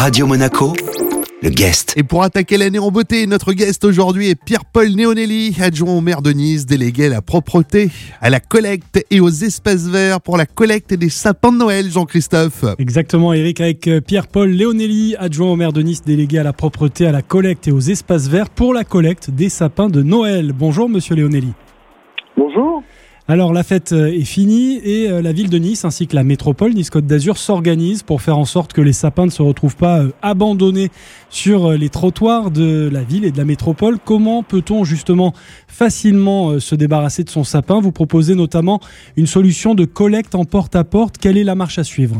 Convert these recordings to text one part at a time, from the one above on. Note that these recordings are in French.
Radio Monaco, le guest. Et pour attaquer l'année en beauté, notre guest aujourd'hui est Pierre-Paul Neonelli, adjoint au maire de Nice, délégué à la propreté, à la collecte et aux espaces verts pour la collecte des sapins de Noël, Jean-Christophe. Exactement, Eric, avec euh, Pierre-Paul Léonelli, adjoint au maire de Nice, délégué à la propreté, à la collecte et aux espaces verts pour la collecte des sapins de Noël. Bonjour, monsieur Léonelli. Bonjour. Alors la fête euh, est finie et euh, la ville de Nice ainsi que la métropole Nice-Côte d'Azur s'organisent pour faire en sorte que les sapins ne se retrouvent pas euh, abandonnés sur les trottoirs de la ville et de la métropole. Comment peut-on justement facilement se débarrasser de son sapin? Vous proposez notamment une solution de collecte en porte-à-porte. Quelle est la marche à suivre?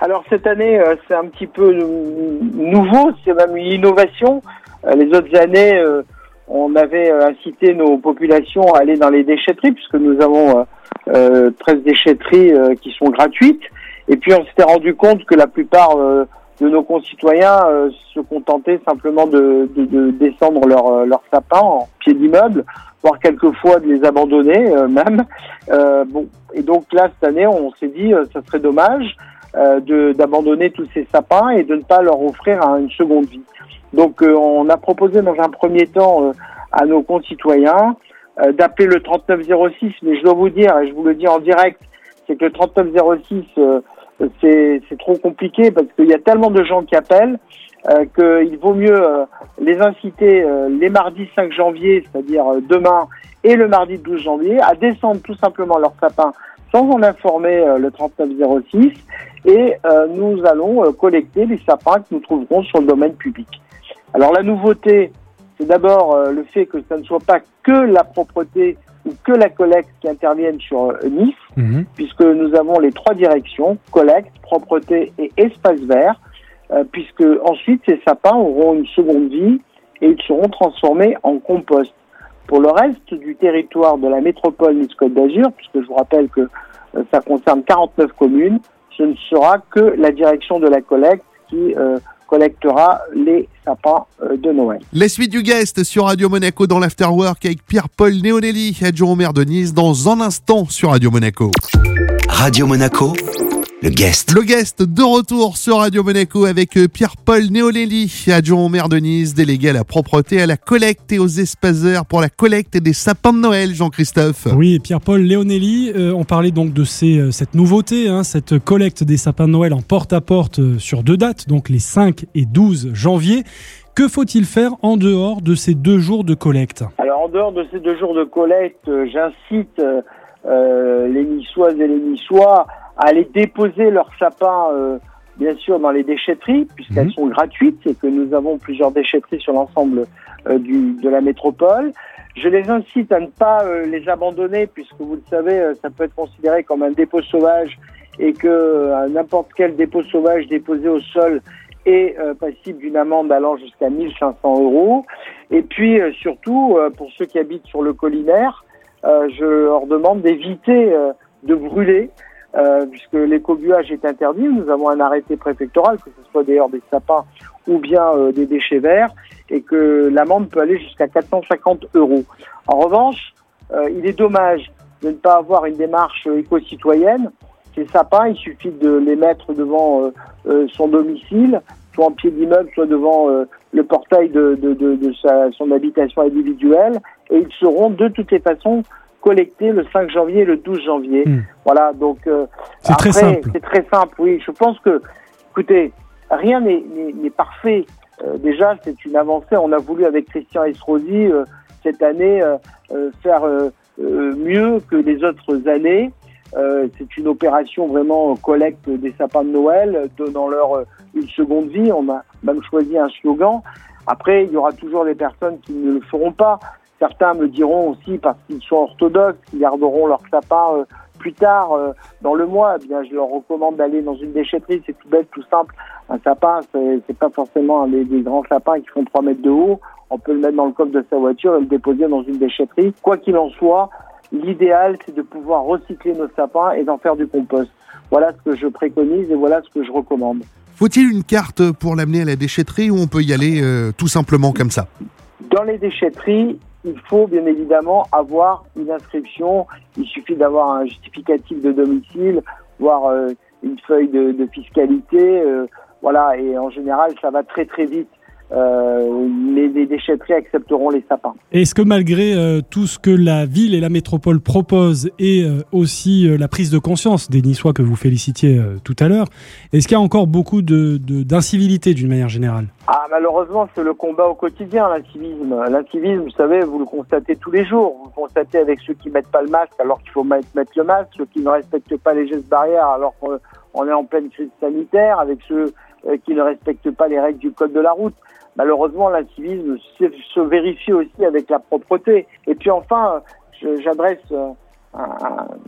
Alors cette année c'est un petit peu nouveau, c'est même une innovation. Les autres années on avait euh, incité nos populations à aller dans les déchetteries, puisque nous avons euh, 13 euh, déchetteries euh, qui sont gratuites. Et puis on s'était rendu compte que la plupart de nos concitoyens se contentaient simplement de, de, de descendre leur, leur sapin en pied d'immeuble, voire quelquefois de les abandonner même. bon, et donc là cette année, on s'est dit, ça serait dommage d'abandonner tous ces sapins et de ne pas leur offrir une seconde vie. Donc euh, on a proposé dans un premier temps euh, à nos concitoyens euh, d'appeler le 3906, mais je dois vous dire, et je vous le dis en direct, c'est que le 3906, c'est trop compliqué parce qu'il y a tellement de gens qui appellent qu'il vaut mieux les inciter les mardis 5 janvier, c'est-à-dire demain, et le mardi 12 janvier, à descendre tout simplement leur sapin sans en informer le 3906 et nous allons collecter les sapins que nous trouverons sur le domaine public. Alors la nouveauté, c'est d'abord euh, le fait que ça ne soit pas que la propreté ou que la collecte qui interviennent sur euh, Nice, mhm. puisque nous avons les trois directions, collecte, propreté et espace vert, euh, puisque ensuite ces sapins auront une seconde vie et ils seront transformés en compost. Pour le reste du territoire de la métropole Nice-Côte d'Azur, puisque je vous rappelle que ça concerne 49 communes, ce ne sera que la direction de la collecte qui collectera les sapins euh, de Noël. Les suites du guest sur Radio Monaco dans l'Afterwork avec Pierre-Paul Néonelli, adjoint au maire de Nice, dans un instant sur Radio Monaco. Radio Monaco le guest. Le guest de retour sur Radio Monaco avec euh, Pierre-Paul Néolelli, adjoint au maire de Nice, délégué à la propreté, à la collecte et aux espaces pour la collecte des sapins de Noël, Jean-Christophe. Oui, Pierre-Paul Léonelli, euh, on parlait donc de ces, euh, cette nouveauté, hein, cette collecte des sapins de Noël en porte-à-porte sur deux dates, donc les 5 et 12 janvier. Que faut-il faire en dehors de ces deux jours de collecte? Alors en dehors de ces deux jours de collecte, j'incite les Niçoises et les Niçois à aller déposer leurs sapins, euh, bien sûr, dans les déchetteries, puisqu'elles mhm. sont gratuites et que nous avons plusieurs déchetteries sur l'ensemble euh, de la métropole. Je les incite à ne pas euh, les abandonner, puisque vous le savez, ça peut être considéré comme un dépôt sauvage et que n'importe quel dépôt sauvage déposé au sol est passible d'une amende allant jusqu'à 1500 euros. Et puis surtout, pour ceux qui habitent sur le collinaire, je leur demande d'éviter de brûler euh, puisque l'écobuage est interdit. Nous avons un arrêté préfectoral, que ce soit d'ailleurs des sapins ou bien euh, des déchets verts, et que l'amende peut aller jusqu'à 450 euros. En revanche, euh, il est dommage de ne pas avoir une démarche éco-citoyenne. Ces sapins, il suffit de les mettre devant son domicile, soit en pied d'immeuble, soit devant le portail de, de, de, de sa, son habitation individuelle, et ils seront de toutes les façons collecté le 5 janvier et le 12 janvier. Hmm. Voilà, donc euh, c'est très simple. C'est très simple, oui. Je pense que, écoutez, rien n'est parfait. Euh, déjà, c'est une avancée. On a voulu avec Christian Estrosi euh, cette année faire mieux que les autres années. c'est une opération vraiment collecte des sapins de Noël, donnant-leur une seconde vie. On a même choisi un slogan. Après, il y aura toujours des personnes qui ne le feront pas. Certains me diront aussi, parce qu'ils sont orthodoxes, qu'ils garderont leur sapin euh, plus tard euh, dans le mois. Eh bien, je leur recommande d'aller dans une déchetterie. C'est tout bête, tout simple. Un sapin, c'est pas forcément des, des, grands sapins qui font 3 mètres de haut. On peut le mettre dans le coffre de sa voiture et le déposer dans une déchetterie. Quoi qu'il en soit, l'idéal, c'est de pouvoir recycler nos sapins et d'en faire du compost. Voilà ce que je préconise et voilà ce que je recommande. Faut-il une carte pour l'amener à la déchetterie ou on peut y aller euh, tout simplement comme ça? Dans les déchetteries, il faut bien évidemment avoir une inscription. Il suffit d'avoir un justificatif de domicile, voire euh, une feuille de, fiscalité. Euh, voilà, voilà, et en général, ça va très très vite. Euh, les, déchetteries accepteront les sapins. Est-ce que malgré euh, tout ce que la ville et la métropole proposent et euh, aussi la prise de conscience des Niçois que vous félicitiez tout à l'heure, est-ce qu'il y a encore beaucoup de, d'incivilité d'une manière générale? Ah malheureusement c'est le combat au quotidien l'incivisme. L'incivisme, vous savez, vous le constatez tous les jours. Vous le constatez avec ceux qui mettent pas le masque alors qu'il faut mettre, mettre le masque, ceux qui ne respectent pas les gestes barrières alors qu'on est en pleine crise sanitaire, avec ceux qui ne respectent pas les règles du code de la route. Malheureusement, l'incivisme se vérifie aussi avec la propreté. Et puis enfin, j'adresse euh,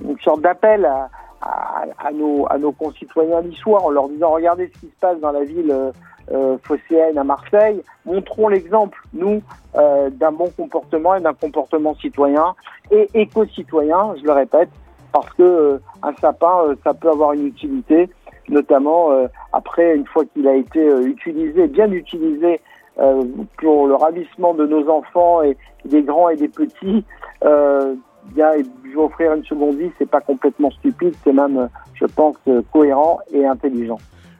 une sorte d'appel à, à, à, nos, à nos concitoyens niçois en leur disant regardez ce qui se passe dans la ville euh, euh phocéenne à Marseille, montrons l'exemple, nous, euh, d'un bon comportement et d'un comportement citoyen et éco-citoyen, je le répète, parce que euh, un sapin, euh, ça peut avoir une utilité, notamment après, une fois qu'il a été utilisé, bien utilisé euh, pour le ravissement de nos enfants et des grands et des petits, euh, bien, lui offrir une seconde vie, c'est pas complètement stupide, c'est même, je pense, cohérent et intelligent.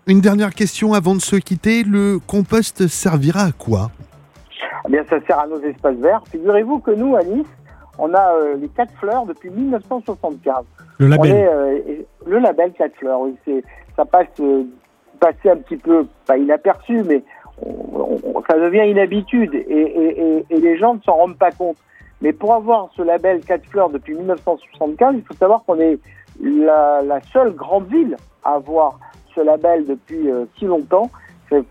Une dernière question avant de se quitter, le compost servira à quoi? Eh bien, ça sert à nos espaces verts. Figurez-vous que nous, à Nice, on a euh, les quatre fleurs depuis 1975. Le label. Est, euh, le label quatre fleurs, oui, c'est ça passe euh, passer un petit peu pas inaperçu, mais ça devient une habitude et, et, et les gens ne s'en rendent pas compte. Mais pour avoir ce label 4 fleurs depuis 1975, il faut savoir qu'on est la, la, seule grande ville à avoir ce label depuis euh, si longtemps. C'est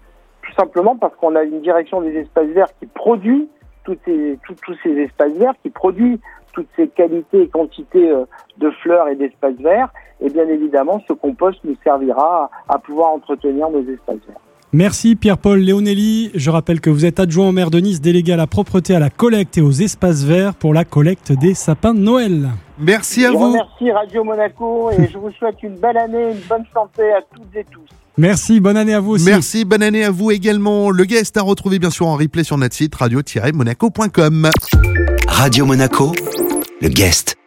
tout simplement parce qu'on a une direction des espaces verts qui produit toutes ces, tous ces espaces verts, qui produit toutes ces qualités et quantités euh, de fleurs et d'espaces verts. Et bien évidemment, ce compost nous servira à, à pouvoir entretenir nos espaces verts. Merci Pierre-Paul Léonelli. Je rappelle que vous êtes adjoint au maire de Nice, délégué à la propreté, à la collecte et aux espaces verts pour la collecte des sapins de Noël. Merci à je vous. Merci Radio Monaco et je vous souhaite une belle année, une bonne santé à toutes et tous. Merci, bonne année à vous aussi. Merci, bonne année à vous également. Le guest à retrouver bien sûr en replay sur notre site radio-monaco.com. Radio Monaco, le guest.